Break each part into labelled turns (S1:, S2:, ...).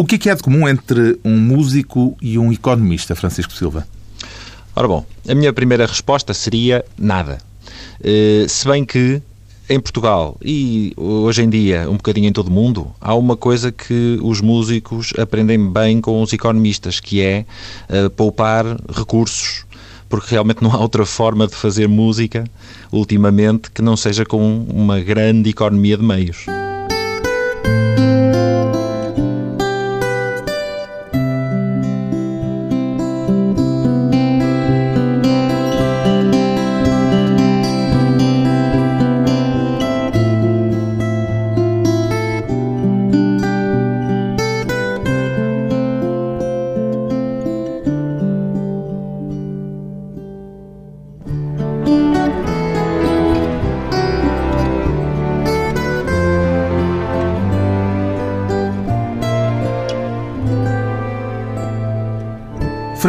S1: O que é que há de comum entre um músico e um economista, Francisco Silva?
S2: Ora bom, a minha primeira resposta seria nada. Uh, se bem que em Portugal e hoje em dia um bocadinho em todo o mundo, há uma coisa que os músicos aprendem bem com os economistas, que é uh, poupar recursos, porque realmente não há outra forma de fazer música ultimamente que não seja com uma grande economia de meios.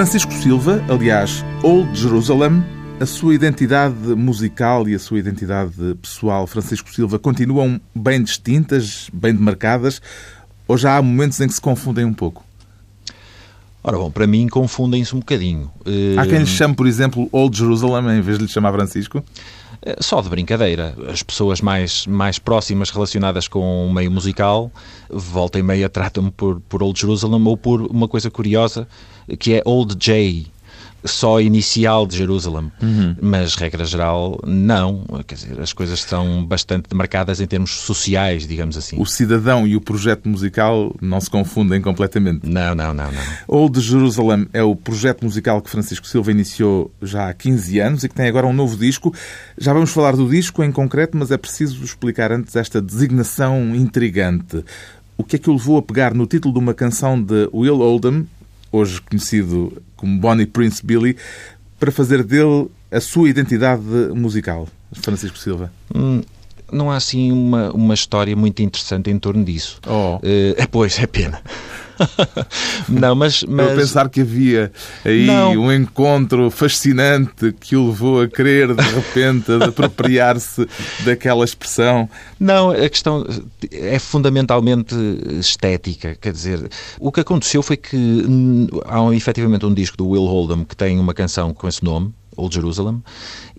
S1: Francisco Silva, aliás, Old Jerusalem, a sua identidade musical e a sua identidade pessoal, Francisco Silva, continuam bem distintas, bem demarcadas, ou já há momentos em que se confundem um pouco?
S2: Ora bom, para mim confundem-se um bocadinho.
S1: Há quem lhe chame, por exemplo, Old Jerusalem em vez de lhe chamar Francisco?
S2: Eh, só de brincadeira. As pessoas mais, mais próximas relacionadas com o meio musical, volta e meia, tratam-me por, por Old Jerusalem ou por uma coisa curiosa que é Old J, só inicial de Jerusalém, uhum. mas regra geral não, quer dizer, as coisas estão bastante demarcadas em termos sociais, digamos assim.
S1: O cidadão e o projeto musical não se confundem completamente.
S2: Não, não, não, não.
S1: Old Jerusalem é o projeto musical que Francisco Silva iniciou já há 15 anos e que tem agora um novo disco. Já vamos falar do disco em concreto, mas é preciso explicar antes esta designação intrigante. O que é que o levou a pegar no título de uma canção de Will Oldham, hoje conhecido como Bonnie Prince Billy, para fazer dele a sua identidade musical, Francisco Silva?
S2: Hum, não há assim uma, uma história muito interessante em torno disso.
S1: Oh.
S2: Uh, pois, é pena. Não, mas, mas...
S1: Eu pensar que havia aí não. um encontro fascinante que o levou a querer, de repente, apropriar-se daquela expressão.
S2: Não, a questão é fundamentalmente estética. Quer dizer, o que aconteceu foi que há um, efetivamente um disco do Will Oldham que tem uma canção com esse nome, Old Jerusalem,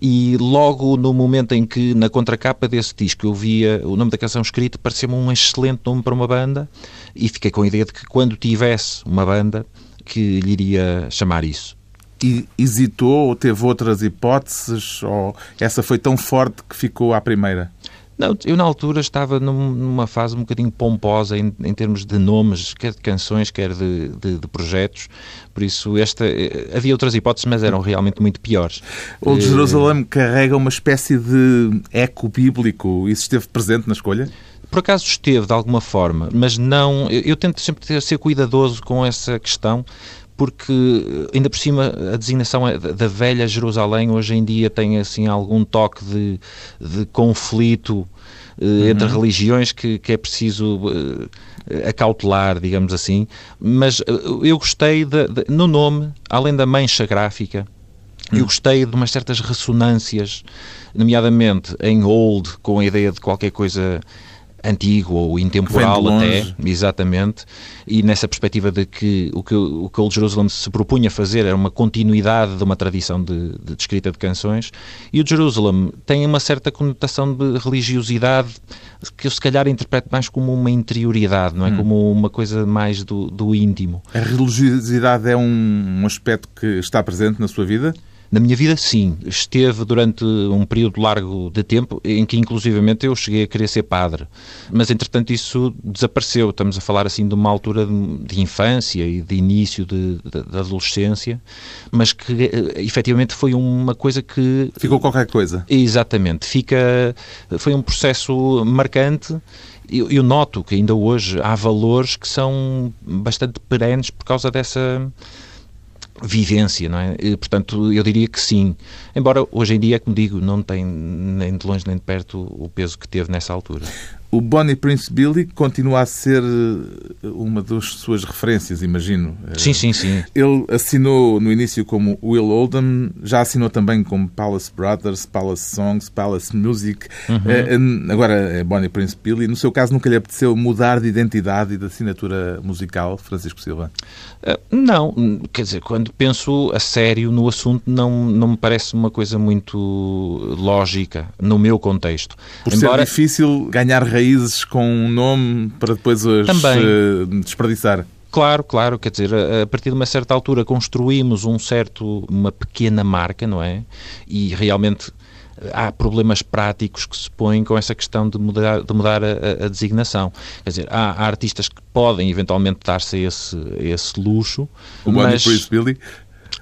S2: e logo no momento em que na contracapa desse disco eu via o nome da canção escrito, pareceu-me um excelente nome para uma banda e fiquei com a ideia de que quando tivesse uma banda que lhe iria chamar isso.
S1: E hesitou ou teve outras hipóteses ou essa foi tão forte que ficou à primeira?
S2: Não, eu na altura estava numa fase um bocadinho pomposa em, em termos de nomes, quer de canções, quer de, de, de, projetos, por isso esta eh, havia outras hipóteses, mas eram realmente muito piores.
S1: O de Jerusalém carrega uma espécie de eco bíblico, isso esteve presente na escolha?
S2: Por acaso esteve, de alguma forma, mas não. Eu, eu tento sempre ser cuidadoso com essa questão, porque ainda por cima a designação é da velha Jerusalém hoje em dia tem assim algum toque de, de conflito eh, uhum. entre religiões que, que é preciso uh, acautelar, digamos assim. Mas uh, eu gostei de, de, no nome, além da mancha gráfica, eu hum. gostei de umas certas ressonâncias, nomeadamente em old, com a ideia de qualquer coisa antigo ou intemporal até, exatamente, e nessa perspectiva de que o que o que Old Jerusalem se propunha fazer era uma continuidade de uma tradição de, de, de escrita de canções, e o Jerusalem tem uma certa conotação de religiosidade que eu se calhar interpreto mais como uma interioridade, não é? Hum. Como uma coisa mais do, do íntimo.
S1: A religiosidade é um, um aspecto que está presente na sua vida?
S2: Na minha vida, sim. Esteve durante um período largo de tempo em que, inclusivamente, eu cheguei a querer ser padre. Mas, entretanto, isso desapareceu. Estamos a falar, assim, de uma altura de infância e de início de adolescência, mas que, eh, efetivamente, foi uma coisa que...
S1: Ficou qualquer coisa.
S2: Exatamente. Fica... Foi um processo marcante eu, eu, noto que ainda hoje há valores que são bastante perenes por causa dessa vivência, não é? E, portanto, eu diria que sim. Embora hoje em dia, como digo, não tem nem de longe nem de perto o peso que teve nessa altura.
S1: O Bonnie Prince Billy continua a ser eh, uma das suas referências, imagino.
S2: Sim, sim, sim.
S1: Ele assinou no início como Will Oldham, já assinou também como Palace Brothers, Palace Songs, Palace Music. Uhum. Agora é Bonnie Prince Billy. No seu caso, nunca lhe apeteceu mudar de identidade e de assinatura musical, Francisco Silva?
S2: Não, quer dizer, quando penso a sério no assunto, não, não me parece uma coisa muito lógica no meu contexto.
S1: Por Embora... ser difícil ganhar raiz raízes com um nome para depois as Também. Eh, desperdiçar.
S2: Claro, claro, quer dizer, a partir de uma certa altura construímos um certo, uma pequena marca, não é? E realmente eh, há problemas práticos que se põem com essa questão de mudar, de mudar a, a designação. Quer dizer, há, há, artistas que podem eventualmente dar-se esse, esse luxo.
S1: O mas... Bonnie Billy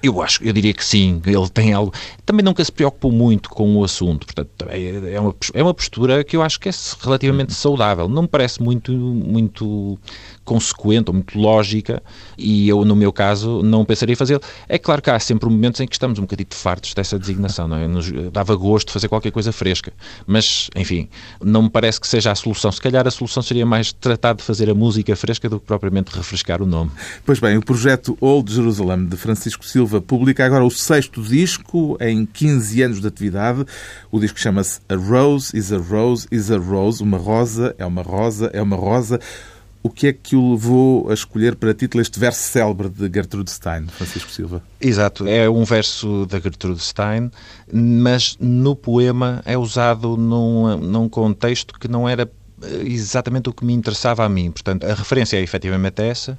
S2: eu acho, eu diria que sim, ele tem algo. Também nunca se preocupou muito com o assunto, portanto, é, é uma, é uma postura que eu acho que é relativamente uhum. saudável. Não me parece muito, muito consequente ou muito lógica e eu, no meu caso, não pensaria fazê-lo. É claro que há sempre momentos em que estamos um bocadinho fartos dessa designação, não é? Nos dava gosto de fazer qualquer coisa fresca, mas, enfim, não me parece que seja a solução. Se calhar a solução seria mais tratar de fazer a música fresca do que propriamente refrescar o nome.
S1: Pois bem, o projeto Old Jerusalem de Francisco Silva publica agora o sexto disco em 15 anos de atividade. O disco chama-se A Rose is a Rose is a Rose. Uma rosa é uma rosa é uma rosa. O que é que o levou a escolher para título este verso célebre de Gertrude Stein, Francisco Silva?
S2: Exato, é um verso da Gertrude Stein, mas no poema é usado num, num contexto que não era exatamente o que me interessava a mim. Portanto, a referência é efetivamente essa,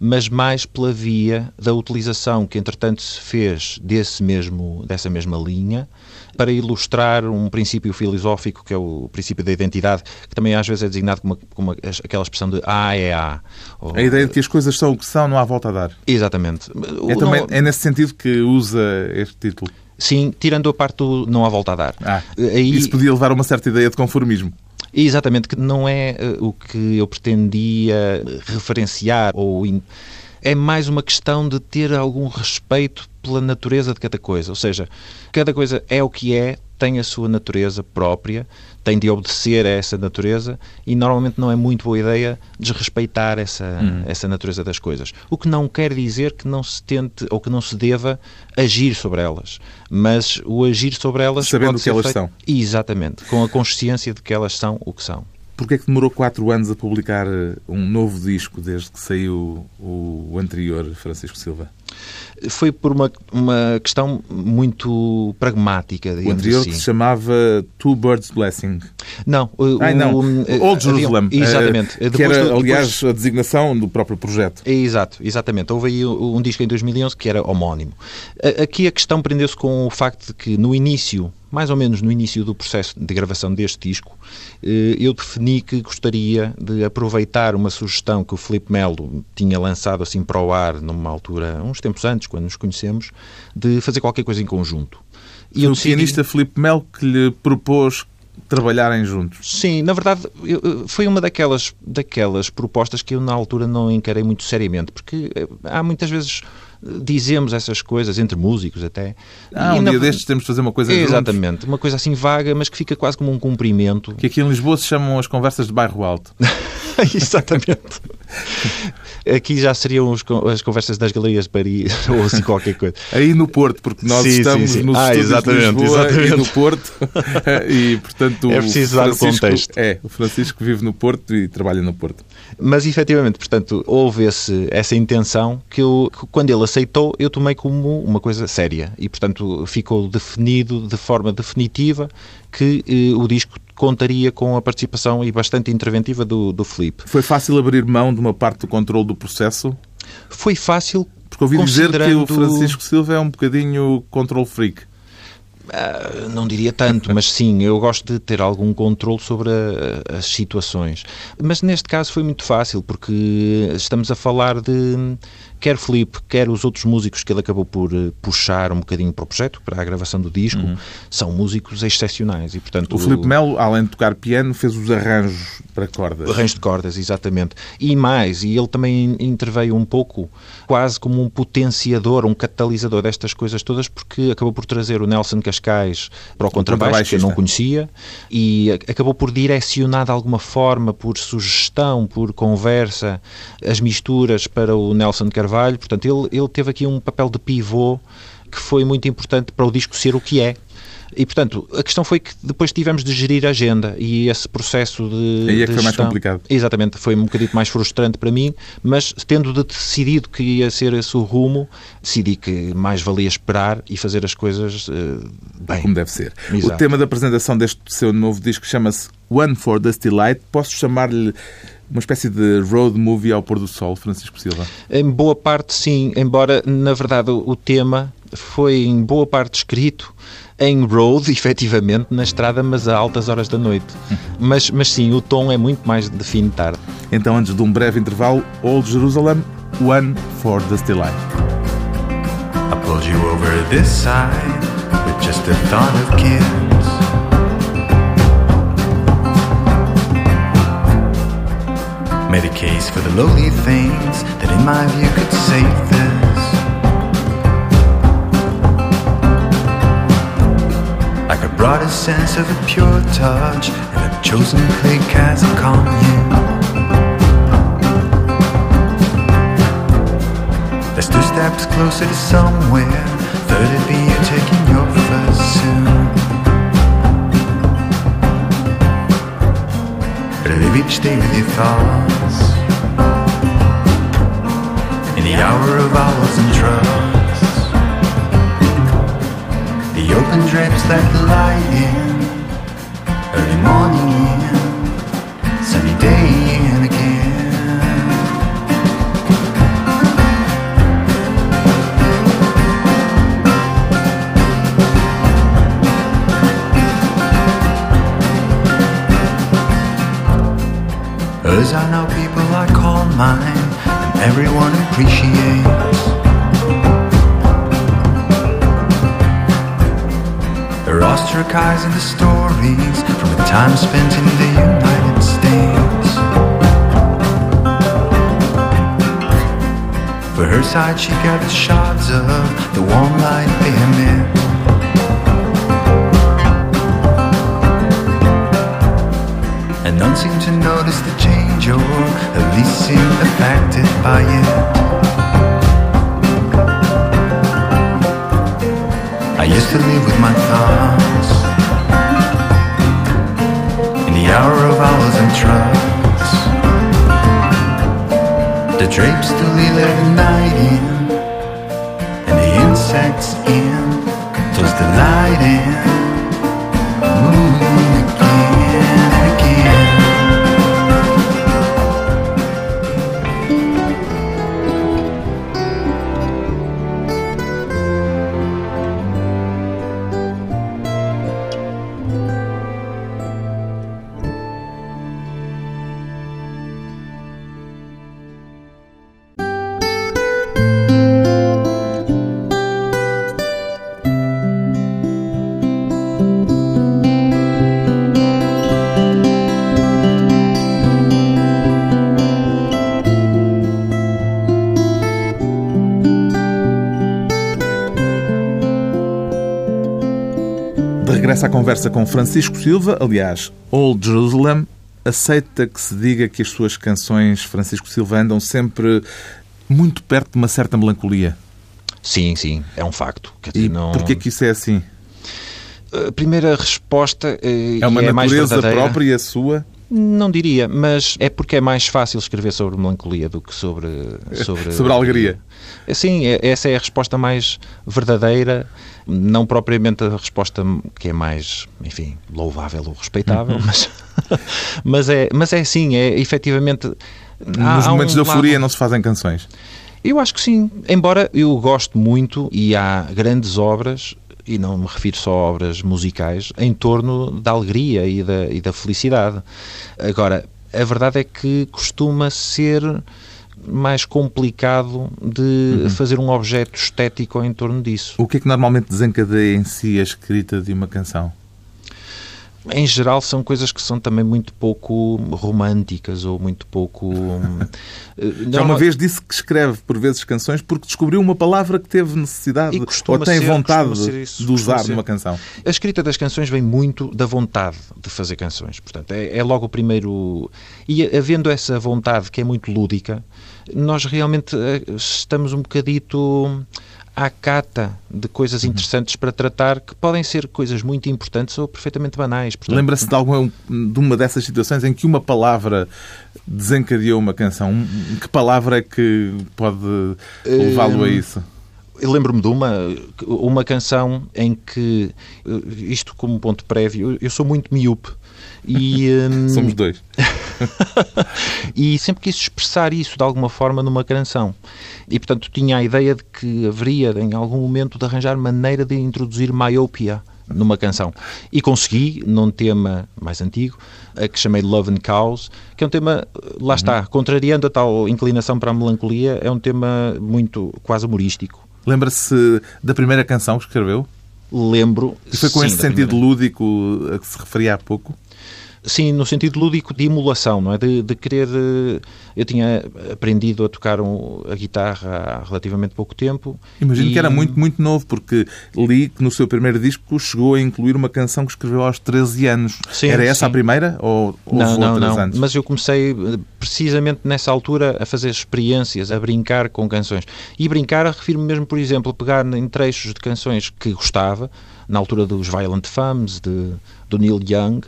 S2: mas mais pela via da utilização que, entretanto, se fez desse mesmo, dessa mesma linha para ilustrar um princípio filosófico que é o princípio da identidade, que também às vezes é designado como, como aquela expressão de A é A.
S1: Ou... A ideia de que as coisas são o que são, não há volta a dar.
S2: Exatamente.
S1: É, também, é nesse sentido que usa este título.
S2: Sim, tirando a parte do não há volta a dar.
S1: Ah, Aí... Isso podia levar a uma certa ideia de conformismo.
S2: Exatamente, que não é uh, o que eu pretendia referenciar ou é mais uma questão de ter algum respeito pela natureza de cada coisa. Ou seja, cada coisa é o que é, tem a sua natureza própria, tem de obedecer a essa natureza e normalmente não é muito boa ideia desrespeitar essa, hum. essa natureza das coisas. O que não quer dizer que não se tente ou que não se deva agir sobre elas, mas o agir sobre elas
S1: sabendo o que elas
S2: feito...
S1: são.
S2: Exatamente, com a consciência de que elas são o que são.
S1: Porquê é que demorou quatro anos a publicar eh, um novo disco desde que saiu o anterior, Francisco Silva?
S2: Foi por uma, uma questão muito pragmática.
S1: O anterior
S2: assim.
S1: que se chamava Two Birds Blessing.
S2: Não,
S1: o, Ai, não. O, Old Jerusalem.
S2: Exatamente.
S1: Uh, que era, aliás, depois... a designação do próprio projeto.
S2: Exato, exatamente. Houve aí um disco em 2011 que era homónimo. Aqui a questão prendeu-se com o facto de que no início mais ou menos no início do processo de gravação deste disco, eh, eu defini que gostaria de aproveitar uma sugestão que o Filipe Melo tinha lançado assim para o ar numa altura, uns tempos antes, quando nos conhecemos, de fazer qualquer coisa em conjunto.
S1: E o decidi... pianista Filipe Melo que lhe propôs trabalharem juntos.
S2: Sim, na verdade eu, foi uma daquelas, daquelas propostas que eu na altura não encarei muito seriamente, porque eh, há muitas vezes dizemos essas coisas, entre músicos até.
S1: Ah, um na... dia destes temos de fazer uma coisa
S2: Exatamente,
S1: juntos.
S2: uma coisa assim vaga, mas que fica quase como um cumprimento.
S1: Que aqui em Lisboa se chamam as conversas de bairro alto.
S2: Exatamente. Aqui já seriam as conversas das galerias de Paris ou assim qualquer coisa.
S1: Aí no Porto, porque nós sim, estamos sim, sim. nos ah, exatamente, de Lisboa exatamente. e no Porto e, portanto,
S2: é preciso dar o contexto.
S1: É, o Francisco vive no Porto e trabalha no Porto.
S2: Mas efetivamente, portanto, houve esse, essa intenção que eu, quando ele aceitou, eu tomei como uma coisa séria e, portanto, ficou definido de forma definitiva que eh, o disco contaria com a participação e bastante interventiva do, do Felipe.
S1: Foi fácil abrir mão de uma parte do controle do processo?
S2: Foi fácil.
S1: Porque ouvi dizer que o Francisco Silva é um bocadinho control freak.
S2: Uh, não diria tanto, mas sim, eu gosto de ter algum controle sobre a, as situações. Mas neste caso foi muito fácil, porque estamos a falar de quer Felipe, quer os outros músicos que ele acabou por eh, puxar um bocadinho para o projeto, para a gravação do disco, uhum. são músicos excepcionais. E, portanto,
S1: o Felipe Melo, além de tocar piano, fez os arranjos para cordas.
S2: Arranjos de cordas, exatamente. E mais, e ele também interveio um pouco, quase como um potenciador, um catalisador destas coisas todas, porque acabou por trazer o Nelson Castilho Cascais para o contrabaixo, que eu não conhecia, e acabou por direcionar de alguma forma, por sugestão, por conversa, as misturas para o Nelson Carvalho. Portanto, ele, ele teve aqui um papel de pivô que foi muito importante para o disco ser o que é. E, portanto, a questão foi que depois tivemos de gerir a agenda e esse processo de.
S1: Aí é
S2: que
S1: foi mais complicado.
S2: Exatamente, foi um bocadinho mais frustrante para mim, mas tendo de decidido que ia ser esse o rumo, decidi que mais valia esperar e fazer as coisas uh, bem.
S1: Como deve ser.
S2: Exato.
S1: O tema da apresentação deste seu novo disco chama-se One for Dusty Light. Posso chamar-lhe uma espécie de road movie ao pôr do sol, Francisco Silva?
S2: Em boa parte, sim, embora, na verdade, o tema foi em boa parte escrito em road, efetivamente, na estrada, mas a altas horas da noite. Mas, mas sim, o tom é muito mais de fim de tarde.
S1: Então, antes de um breve intervalo, Old Jerusalem, One for Dusty Light.
S3: I pulled you over this side with just a thought of kids. Made a case for the lowly things that, in my view, could save this. Like I brought a sense of a pure touch and a chosen clique as a commune. That's two steps closer to somewhere. Third would be you taking your first soon. But live each day with your thoughts. In the hour of owls and trucks. Open drapes the light in. Early morning in. Sunny day in again. As I know people I call mine, and everyone appreciates. They're ostracizing the stories from the time spent in the United States. For her side, she gathers shards of the warm light emit. And none seem to notice the change, or at least seem affected by it. Live with my thoughts in the hour of hours and trucks. The drapes still let the night in, and the insects in, towards the light in.
S1: Conversa com Francisco Silva, aliás, Old Jerusalem, aceita que se diga que as suas canções, Francisco Silva, andam sempre muito perto de uma certa melancolia.
S2: Sim, sim, é um facto. Quer dizer,
S1: E
S2: não...
S1: porquê que isso é assim?
S2: A primeira resposta eh,
S1: É uma
S2: é mais
S1: natureza
S2: verdadeira.
S1: própria sua?
S2: Não diria, mas é porque é mais fácil escrever sobre melancolia do que sobre... Sobre,
S1: Sobre a alegria.
S2: Sim, é- essa é a resposta mais verdadeira, não propriamente a resposta que é mais, enfim, louvável ou respeitável,
S1: Uhum.
S2: mas, mas, é, mas é sim, é efetivamente... há-
S1: Nos
S2: há
S1: momentos
S2: um
S1: de euforia
S2: lado-
S1: não se fazem canções.
S2: eu acho que sim, embora eu gosto muito e há grandes obras, e não me refiro só a obras musicais, em torno da alegria e da, e da felicidade. Agora, a verdade é que costuma ser mais complicado de fazer um objeto estético em torno disso.
S1: O que é que normalmente desencadeia em si a escrita de uma canção?
S2: Em geral são coisas que são também muito pouco românticas ou muito pouco.
S1: Já uma vez disse que escreve por vezes canções porque descobriu uma palavra que teve necessidade ou tem
S2: ser,
S1: vontade
S2: isso,
S1: de usar numa canção.
S2: A escrita das canções vem muito da vontade de fazer canções. Portanto, é, é logo o primeiro. E havendo essa vontade que é muito lúdica, nós realmente eh, estamos um bocadito à cata de coisas uhum. interessantes para tratar que podem ser coisas muito importantes ou perfeitamente banais.
S1: Portanto... Lembra-se de, alguma, de uma dessas situações em que uma palavra desencadeou uma canção? Que palavra é que pode levá-lo a isso?
S2: Eu lembro-me de uma, uma canção em que, isto como ponto prévio, eu sou muito miúpe.
S1: E, um... Somos dois.
S2: e sempre quis expressar isso de alguma forma numa canção. E, portanto, tinha a ideia de que haveria, em algum momento, de arranjar maneira de introduzir myopia numa canção. E consegui, num tema mais antigo, que chamei Love and Cows, que é um tema, lá está, uhum. contrariando a tal inclinação para a melancolia, é um tema muito, quase humorístico.
S1: Lembra-se da primeira canção que escreveu?
S2: Lembro.
S1: E foi com esse sentido lúdico a que se referia há pouco?
S2: Sim, no sentido lúdico de emulação, não é? De, de querer. Eh, eu tinha aprendido a tocar um, a guitarra há relativamente pouco tempo.
S1: Imagino e... que era muito, muito novo, porque li que no seu primeiro disco chegou a incluir uma canção que escreveu aos 13 anos. Sim, era essa sim. a primeira? Ou, ou
S2: não, não,
S1: não.
S2: Antes? Mas eu comecei eh, precisamente nessa altura a fazer experiências, a brincar com canções. E brincar, refiro-me mesmo, por exemplo, a pegar em trechos de canções que gostava, na altura dos Violent Femmes, de, do Neil Young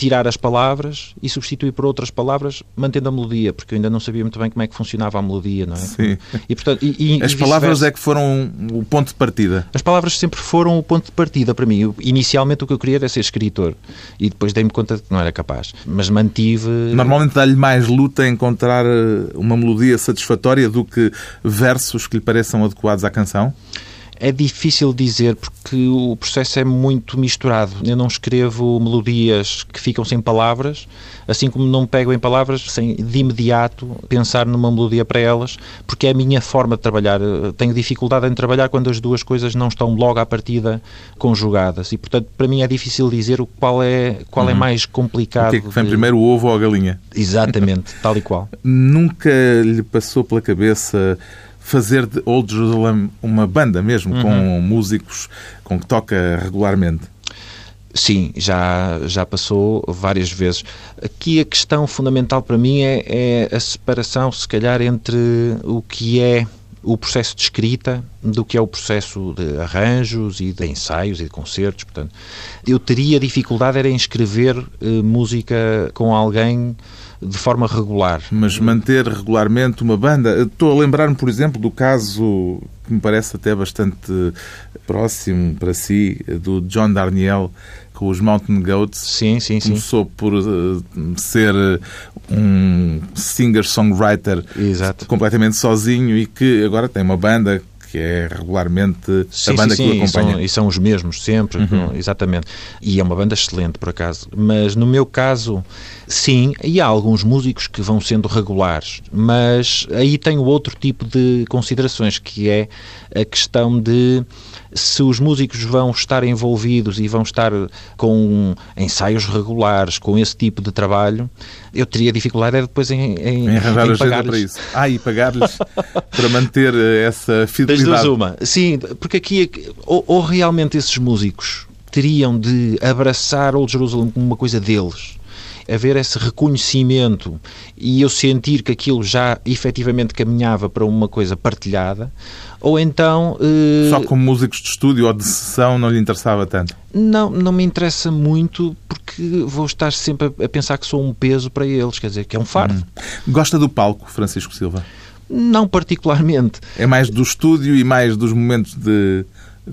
S2: tirar as palavras e substituir por outras palavras, mantendo a melodia, porque eu ainda não sabia muito bem como é que funcionava a melodia, não é?
S1: Sim. E, portanto, e, e, as palavras é que foram o ponto de partida.
S2: As palavras sempre foram o ponto de partida para mim. Eu, inicialmente o que eu queria era ser escritor e depois dei-me conta de que não era capaz. Mas mantive.
S1: Normalmente dá-lhe mais luta encontrar eh, uma melodia satisfatória do que versos que lhe pareçam adequados à canção?
S2: É difícil dizer porque o processo é muito misturado. Eu não escrevo melodias que ficam sem palavras, assim como não pego em palavras sem de imediato pensar numa melodia para elas, porque é a minha forma de trabalhar. Tenho dificuldade em trabalhar quando as duas coisas não estão logo à partida conjugadas e, portanto, para mim é difícil dizer qual é, qual é uhum. é mais complicado. O
S1: que é que vem de... primeiro, o ovo ou a galinha?
S2: Exatamente, tal e qual.
S1: Nunca lhe passou pela cabeça fazer de Old Jerusalem uma banda mesmo, uhum. com músicos com que toca regularmente?
S2: Sim, já, já passou várias vezes. Aqui a questão fundamental para mim é, é a separação, se calhar, entre o que é o processo de escrita do que é o processo de arranjos e de ensaios e de concertos. Portanto, eu teria dificuldade era em escrever eh, música com alguém de forma regular.
S1: Mas manter regularmente uma banda. Estou a lembrar-me, por exemplo, do caso que me parece até bastante próximo para si, do John Darnielle com os Mountain Goats.
S2: Sim, sim,
S1: sim. Começou por uh, ser um singer-songwriter completamente sozinho e que agora tem uma banda que é regularmente sim, a banda sim, que o acompanha.
S2: E são, e são os mesmos sempre, uhum. exatamente. E é uma banda excelente, por acaso. Mas no meu caso, sim, e há alguns músicos que vão sendo regulares, mas aí tenho outro tipo de considerações, que é a questão de se os músicos vão estar envolvidos e vão estar com ensaios regulares, com esse tipo de trabalho, eu teria dificuldade é depois em, em,
S1: em arranjar em agenda para isso. Ah, e pagar-lhes para manter essa fidelidade. Das
S2: duas uma. Sim, porque aqui, ou, ou realmente esses músicos teriam de abraçar Old Jerusalem como uma coisa deles, haver esse reconhecimento e eu sentir que aquilo já efetivamente caminhava para uma coisa partilhada, ou então...
S1: Uh... Só como músicos de estúdio ou de sessão não lhe interessava tanto?
S2: Não, não me interessa muito porque vou estar sempre a pensar que sou um peso para eles, quer dizer, que é um fardo.
S1: Hum. Gosta do palco, Francisco Silva?
S2: Não particularmente.
S1: É mais do estúdio e mais dos momentos de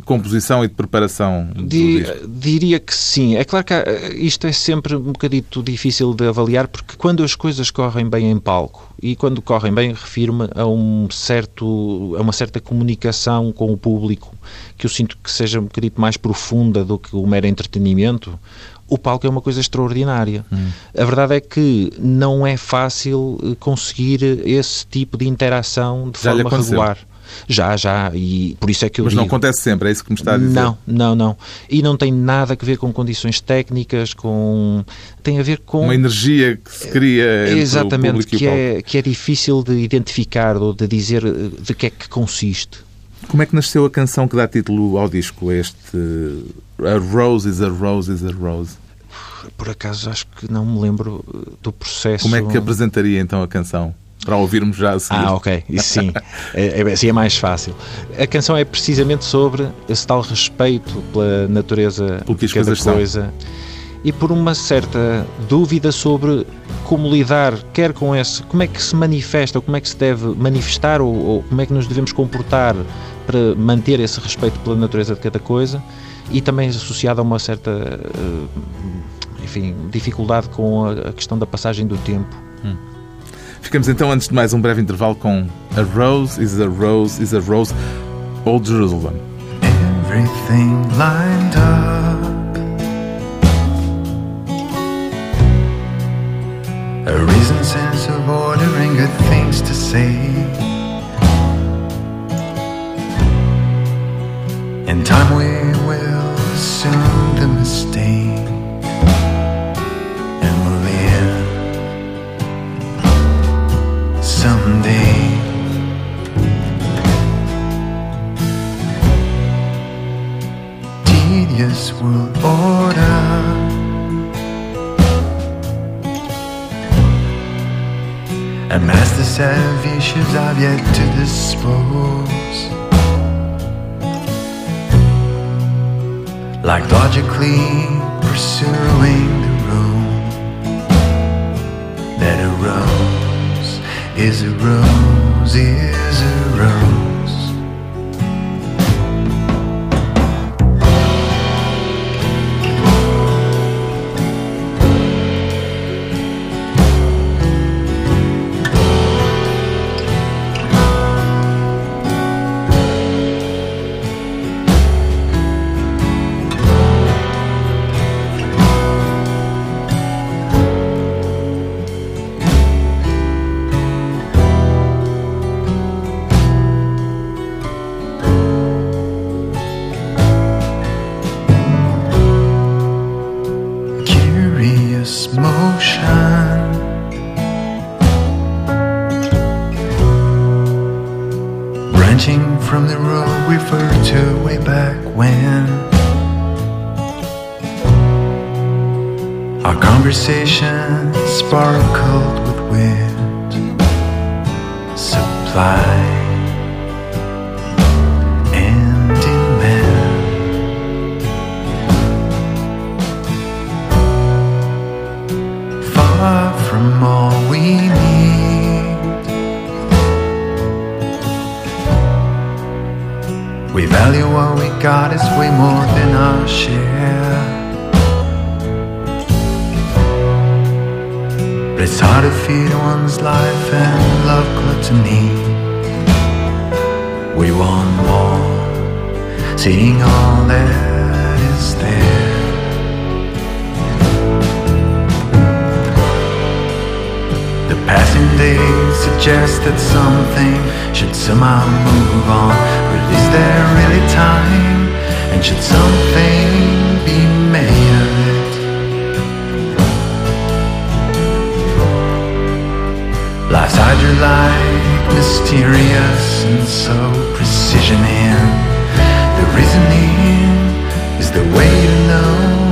S1: composição e de preparação Di,
S2: Diria que sim. É claro que isto é sempre um bocadito difícil de avaliar, porque quando as coisas correm bem em palco, e quando correm bem, refiro-me a, um certo, a uma certa comunicação com o público, que eu sinto que seja um bocadito mais profunda do que o mero entretenimento, o palco é uma coisa extraordinária. Hum. A verdade é que não é fácil eh, conseguir esse tipo de interação de Já forma regular.
S4: Já, já, e por isso é que eu
S1: Mas
S4: digo...
S1: não acontece sempre, é isso que me está a dizer?
S4: Não, não, não. E não tem nada a ver com condições técnicas, com... Tem a ver com...
S1: Uma energia que se cria
S4: Exatamente, que é, que é difícil de identificar ou de dizer eh, de que é que consiste.
S1: Como é que nasceu a canção que dá título ao disco, este A Rose is a Rose is a Rose?
S4: Por acaso acho que não me lembro eh, do processo.
S1: Como é que apresentaria então a canção? Para ouvirmos já a seguir.
S4: Ah, ok, isso sim. é, é, assim é mais fácil. A canção é precisamente sobre esse tal respeito pela natureza
S1: Pelo que as
S4: de cada
S1: são.
S4: coisa e por uma certa dúvida sobre como lidar, quer com esse, como é que se manifesta, ou como é que se deve manifestar, ou, ou como é que nos devemos comportar para manter esse respeito pela natureza de cada coisa e também associado a uma certa, eh, enfim, dificuldade com a a questão da passagem do tempo.
S1: Ficamos então, antes de mais, um breve intervalo com A Rose is a Rose is a Rose, Old Jerusalem.
S2: everything lined up. A reason, sense of ordering, good things to say. In time, we set issues I've yet to dispose. Like logically pursuing the road that a rose is a rose got is way more than our share. But it's hard to feed one's life and love gluttony. We want more, seeing all that is there. The passing days suggest that something should somehow move on. Is there really time? And should something be made of it? Life's hydra-like, mysterious, and so precision in. The reasoning is the way to know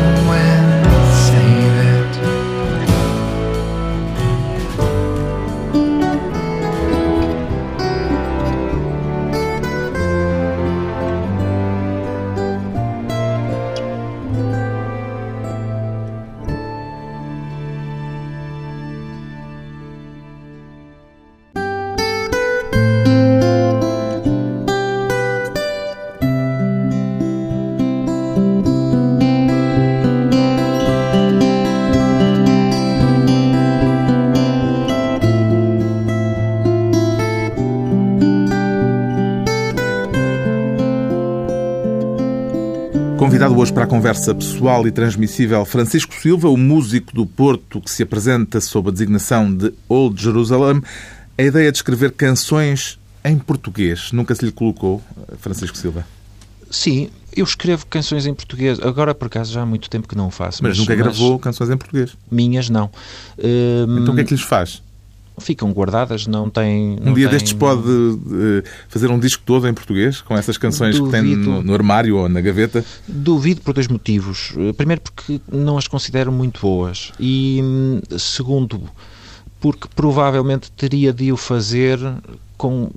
S1: Convidado hoje para a conversa pessoal e transmissível Francisco Silva, o músico do Porto que se apresenta sob a designação de Old Jerusalem. A ideia de escrever canções Em português, nunca se lhe colocou, Francisco Silva?
S2: Sim, eu escrevo canções em português. Agora, por acaso, já há muito tempo que não o faço.
S1: Mas, mas nunca gravou canções em português?
S2: Minhas, não.
S1: Hum, então o que é que lhes faz?
S2: Ficam guardadas, não tem...
S1: Não um dia tem... destes pode uh, fazer um disco todo em português, com essas canções Duvido. que tem no, no, armário ou na gaveta?
S2: Duvido por dois motivos. Eh, primeiro porque não as considero muito boas e hum, segundo porque provavelmente teria de o fazer com...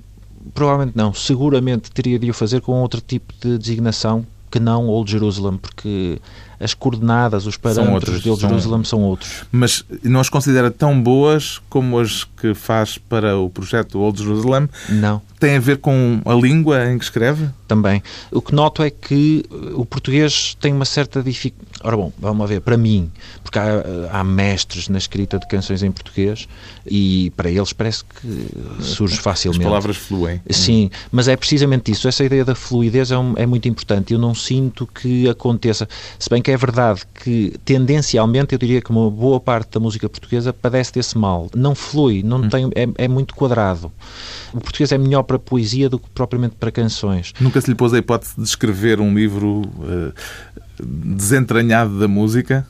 S2: Provavelmente não, seguramente teria de o fazer com outro tipo de designação que não Old Jerusalem, porque as coordenadas, os parâmetros de Old são... Jerusalem são outros.
S1: Mas não as considera tão boas como as que faz para o projeto Old Jerusalem?
S2: Não.
S1: Tem a ver com a língua em que escreve?
S2: Também. O que noto é que o português tem uma certa dificuldade. Ora bom, vamos ver, para mim, porque há, há, mestres na escrita de canções em português e para eles parece que surge facilmente.
S1: As palavras fluem.
S2: Sim, mas é precisamente isso. Essa ideia da fluidez é, um, é muito importante. Eu não sinto que aconteça. Se bem que é verdade que, tendencialmente, eu diria que uma boa parte da música portuguesa padece desse mal. Não flui, não hum. tem, é, é muito quadrado. O português é melhor para poesia do que propriamente para canções.
S1: Nunca se lhe pôs a hipótese de escrever um livro uh, desentranhado da música?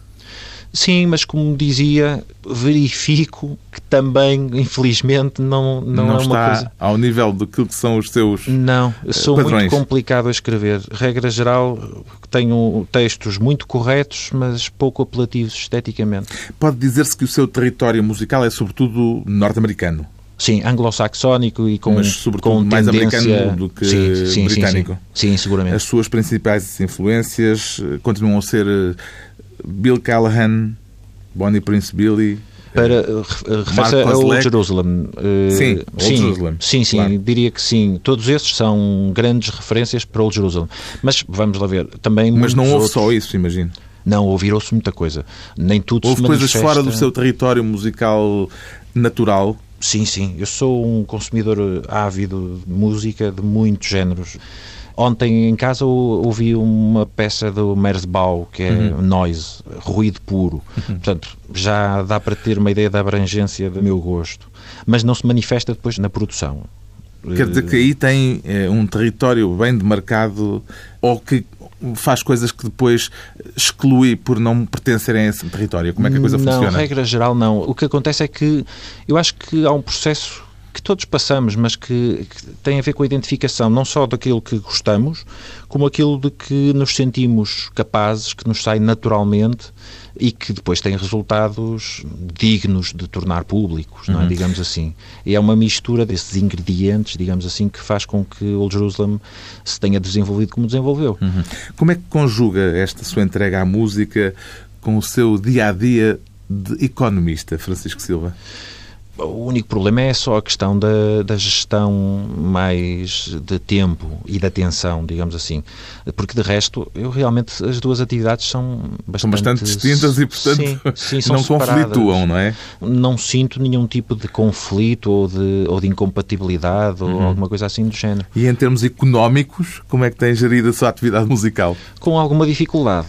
S2: Sim, mas como dizia, verifico que também, infelizmente, não, não,
S1: não
S2: é uma coisa...
S1: ao nível daquilo que são os seus
S2: Não, sou
S1: padrões.
S2: muito complicado a escrever. Regra geral, tenho textos muito corretos, mas pouco apelativos esteticamente.
S1: Pode dizer-se que o seu território musical é sobretudo norte-americano?
S2: Sim, anglo-saxónico e com,
S1: Mas, sobretudo,
S2: com
S1: mais
S2: tendência...
S1: americano do que sim, sim, britânico.
S2: Sim, sim, seguramente.
S1: As suas principais influências eh, continuam a ser eh, Bill Callahan, Bonnie Prince Billy,
S2: para eh, refere-se a Old Jerusalem.
S1: Sim, Old sim, Jerusalem.
S2: Sim, sim, claro. diria que sim. Todos esses são grandes referências para Old Jerusalem. Mas vamos lá ver, também
S1: Mas não houve
S2: outros...
S1: só isso, imagino.
S2: Não, ouviram-se muita coisa. Nem tudo
S1: Houve coisas fora do seu território musical natural
S2: Sim, sim. Eu sou um consumidor ávido de música de muitos géneros. Ontem em casa ouvi uma peça do Merzbau, que é uhum. noise, ruído puro. Uhum. Portanto, já dá para ter uma ideia da abrangência do meu gosto. Mas não se manifesta depois na produção.
S1: Quer dizer que aí tem é, um território bem demarcado ou que faz coisas que depois exclui por não pertencerem a esse território? Como é que a coisa
S2: não,
S1: funciona?
S2: Não, regra geral não. O que acontece é que eu acho que há um processo que todos passamos, mas que, que, tem a ver com a identificação não só daquilo que gostamos, como aquilo de que nos sentimos capazes, que nos sai naturalmente e que depois tem resultados dignos de tornar públicos, não é? Uhum. digamos assim. E é uma mistura desses ingredientes, digamos assim, que faz com que Old Jerusalem se tenha desenvolvido como desenvolveu.
S1: Uhum. Como é que conjuga esta sua entrega à música com o seu dia-a-dia -dia de economista, Francisco Silva?
S2: O único problema é só a questão da, da, gestão mais de tempo e da atenção, digamos assim. Porque de resto, eu realmente as duas atividades são bastante,
S1: são bastante distintas e, portanto,
S2: sim, sim,
S1: não separadas. conflituam, não é?
S2: Não sinto nenhum tipo de conflito ou de, ou de incompatibilidade uhum. ou alguma coisa assim do género.
S1: E em termos económicos, como é que tem gerido a sua atividade musical?
S2: Com alguma dificuldade.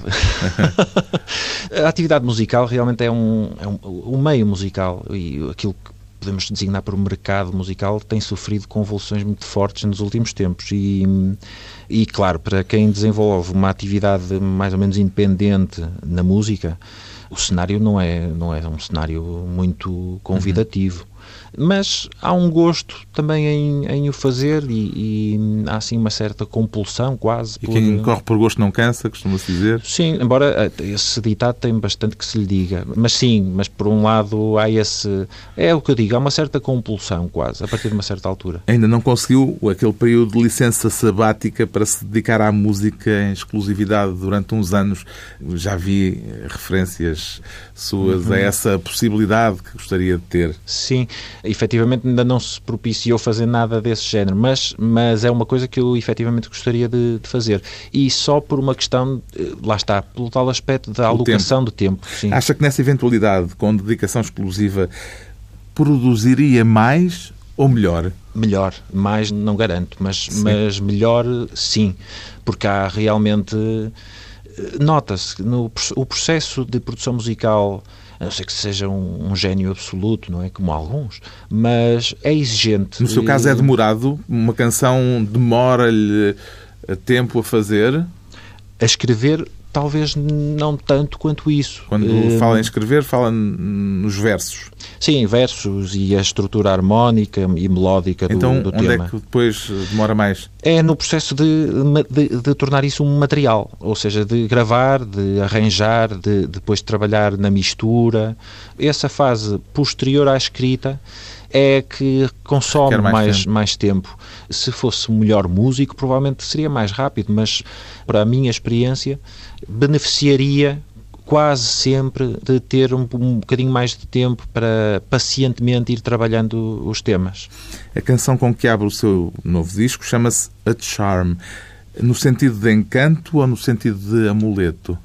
S2: a atividade musical realmente é um, é um, um meio musical e aquilo que podemos designar o mercado musical, tem sofrido convulsões muito fortes nos últimos tempos. E, e, claro, para quem desenvolve uma atividade mais ou menos independente na música, o cenário não é, não é um cenário muito convidativo. Uhum mas há um gosto também em, em o fazer e, e, há assim uma certa compulsão quase.
S1: E por... quem corre por gosto não cansa, costuma-se dizer?
S2: Sim, embora eh, esse ditado tem bastante que se lhe diga, mas sim, mas por um lado há esse, é o que eu digo, há uma certa compulsão quase, a partir de uma certa altura.
S1: Ainda não conseguiu aquele período de licença sabática para se dedicar à música em exclusividade durante uns anos. Já vi referências suas uhum. a essa possibilidade que gostaria de ter.
S2: Sim, efetivamente ainda não se propiciou fazer nada desse género, mas, mas é uma coisa que eu efetivamente gostaria de, de fazer. E só por uma questão, eh, lá está, pelo tal aspecto da alocação do tempo. Sim.
S1: Acha que nessa eventualidade, com dedicação exclusiva, produziria mais ou melhor?
S2: Melhor, mais não garanto, mas, mas melhor sim, porque há realmente. Eh, nota-se no o processo de produção musical a não ser que seja um, um gênio absoluto, não é? Como alguns, mas é exigente.
S1: No seu caso é demorado? Uma canção demora-lhe tempo a fazer?
S2: A escrever talvez não tanto quanto isso.
S1: Quando uh, fala em escrever, fala nos versos.
S2: Sim, versos e a estrutura harmónica e melódica do,
S1: então,
S2: do
S1: onde
S2: tema.
S1: é que depois demora mais?
S2: É no processo de, de, de, tornar isso um material, ou seja, de gravar, de arranjar, de depois de trabalhar na mistura. Essa fase posterior à escrita é que consome mais, mais tempo. mais, tempo. Se fosse melhor músico, provavelmente seria mais rápido, mas para a minha experiência, beneficiaria quase sempre de ter um, um bocadinho mais de tempo para pacientemente ir trabalhando os temas.
S1: A canção com que abre o seu novo disco chama-se A Charm. No sentido de encanto ou no sentido de amuleto?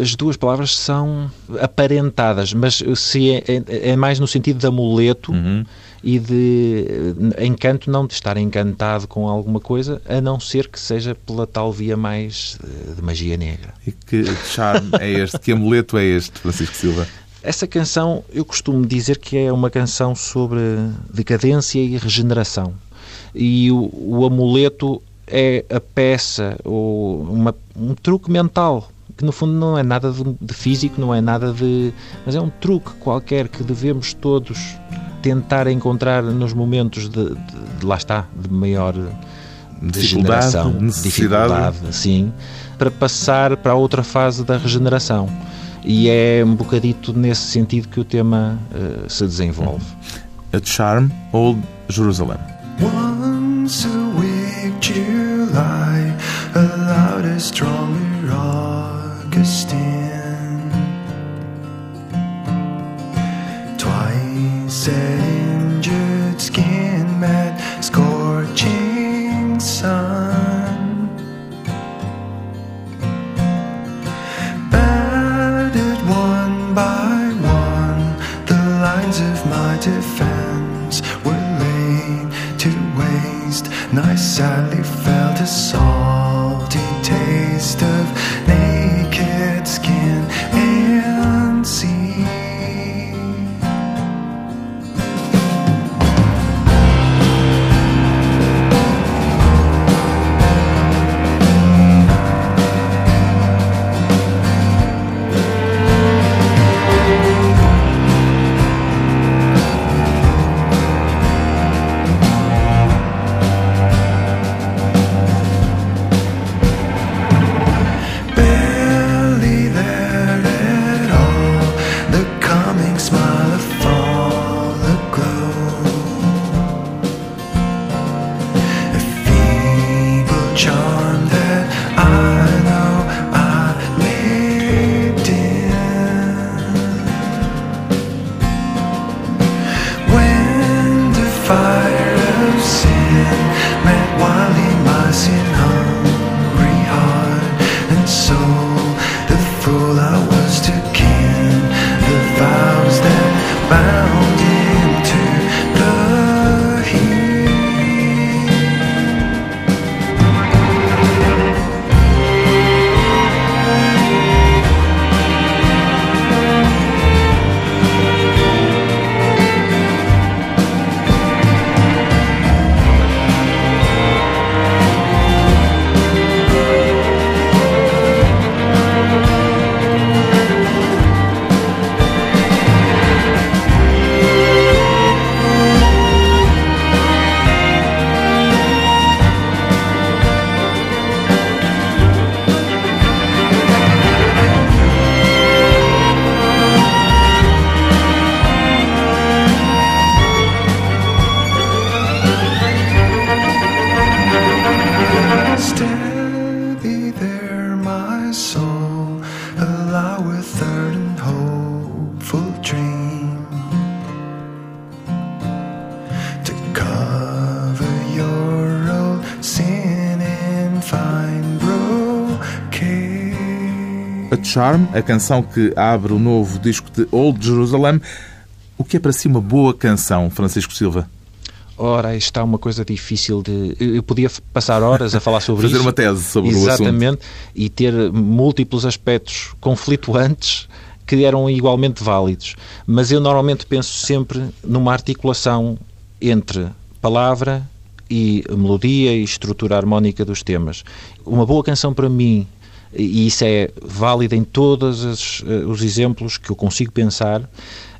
S2: As duas palavras são aparentadas, mas se é, é, é mais no sentido de amuleto uhum. e de encanto, não de estar encantado com alguma coisa, a não ser que seja pela tal via mais eh, de magia negra.
S1: E que charme é este? Que amuleto é este, Francisco Silva?
S2: Essa canção, eu costumo dizer que é uma canção sobre decadência e regeneração. E o, o amuleto é a peça, ou uma, um truque mental que no fundo não é nada de, de, físico, não é nada de. mas é um truque qualquer que devemos todos tentar encontrar nos momentos de, de, de lá está, de maior
S1: degeneração,
S2: dificuldade, sim, para passar para a outra fase da regeneração. E é um bocadito nesse sentido que o tema uh, se desenvolve.
S1: A Charm, Old Jerusalem. Once a week, July, a louder, stronger Augustine. Charm, a canção que abre o novo disco de Old Jerusalem. O que é para si uma boa canção, Francisco Silva?
S2: Ora, está uma coisa difícil de. Eu podia passar horas a falar sobre
S1: Fazer
S2: isso.
S1: Fazer uma tese sobre
S2: Exatamente,
S1: o assunto.
S2: Exatamente, e ter múltiplos aspectos conflituantes que eram igualmente válidos. Mas eu normalmente penso sempre numa articulação entre palavra e melodia e estrutura harmónica dos temas. Uma boa canção para mim, e isso é válido em todos os, eh, os exemplos que eu consigo pensar,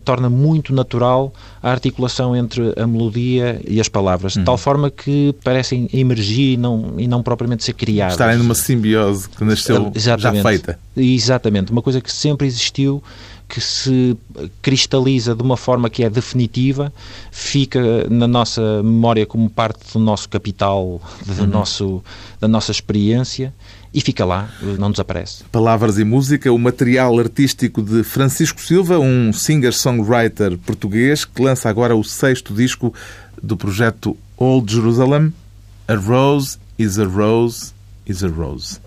S2: torna muito natural a articulação entre a melodia e as palavras, de uhum. tal forma que parecem emergir e não, e não propriamente ser criadas.
S1: Estarem numa simbiose que nasceu Exatamente. já feita.
S2: Exatamente, uma coisa que sempre existiu que se cristaliza de uma forma que é definitiva, fica na nossa memória como parte do nosso capital, do uhum. nosso, da nossa experiência e fica lá, não desaparece.
S1: Palavras e música, o material artístico de Francisco Silva, um singer-songwriter português que lança agora o sexto disco do projeto Old Jerusalem. A rose is a rose is a rose.